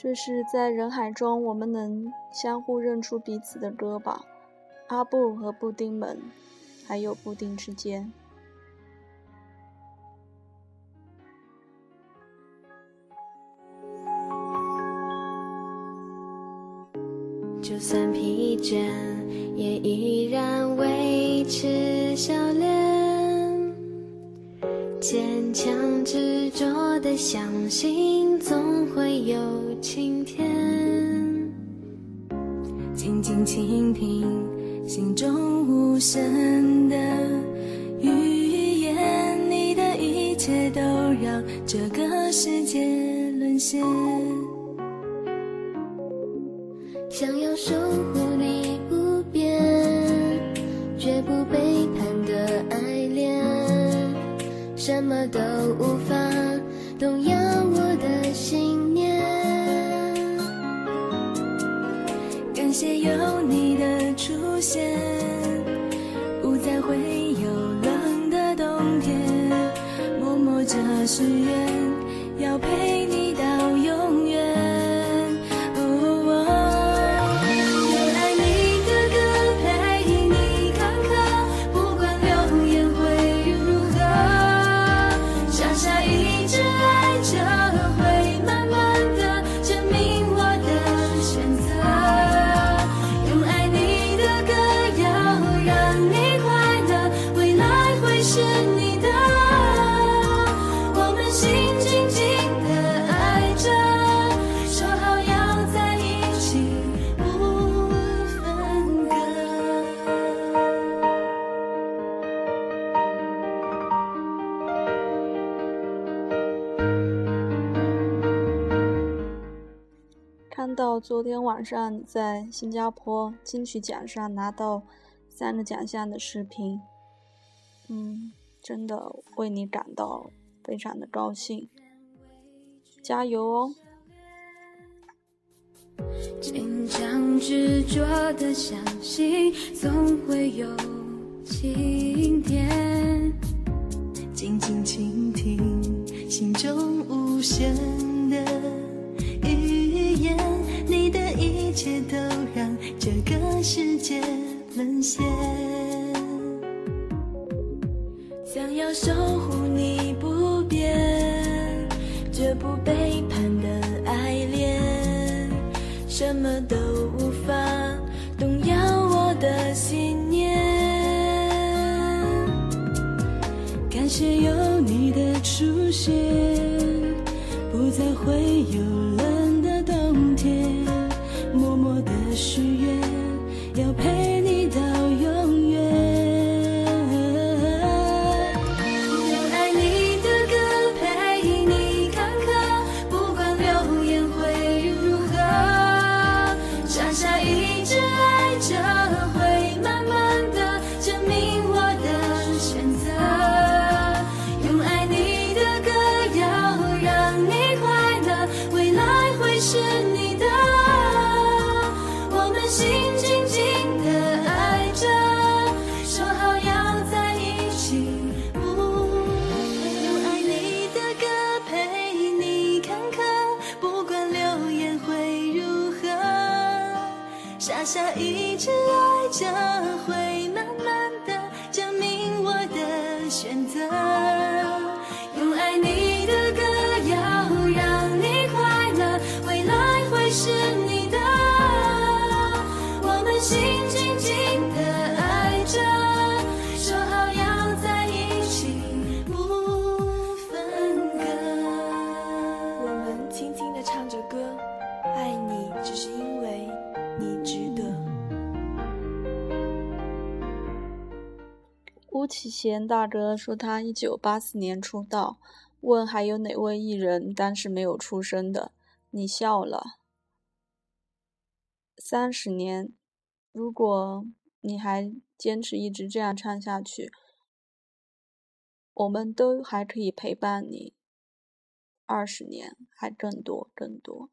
这是在人海中我们能相互认出彼此的歌吧？阿布和布丁们，还有布丁之间。就算疲倦，也依然维持笑脸，坚强执着的相信总会有晴天。静静倾听心中无声的语言，你的一切都让这个世界沦陷。想要守护你不变，绝不被感谢有你的出现，不再会有冷的冬天。默默着许愿，要陪你到昨天晚上你在新加坡金曲奖上拿到三个奖项的视频，嗯，真的为你感到非常的高兴，加油哦！坚强执着的相信，总会有晴天。一切都让这个世界沦陷。想要守护你不变，绝不背叛的爱恋，什么都无法动摇我的信念。感谢有你的出现，不再会有冷的冬天。许愿，傻傻一直爱着，会慢慢的证明我的选择。用爱你的歌，谣让你快乐，未来会是你的。我们心巫启贤大哥说他一九八四年出道，问还有哪位艺人当时没有出生的，你笑了。三十年，如果你还坚持一直这样唱下去，我们都还可以陪伴你二十年，还更多更多。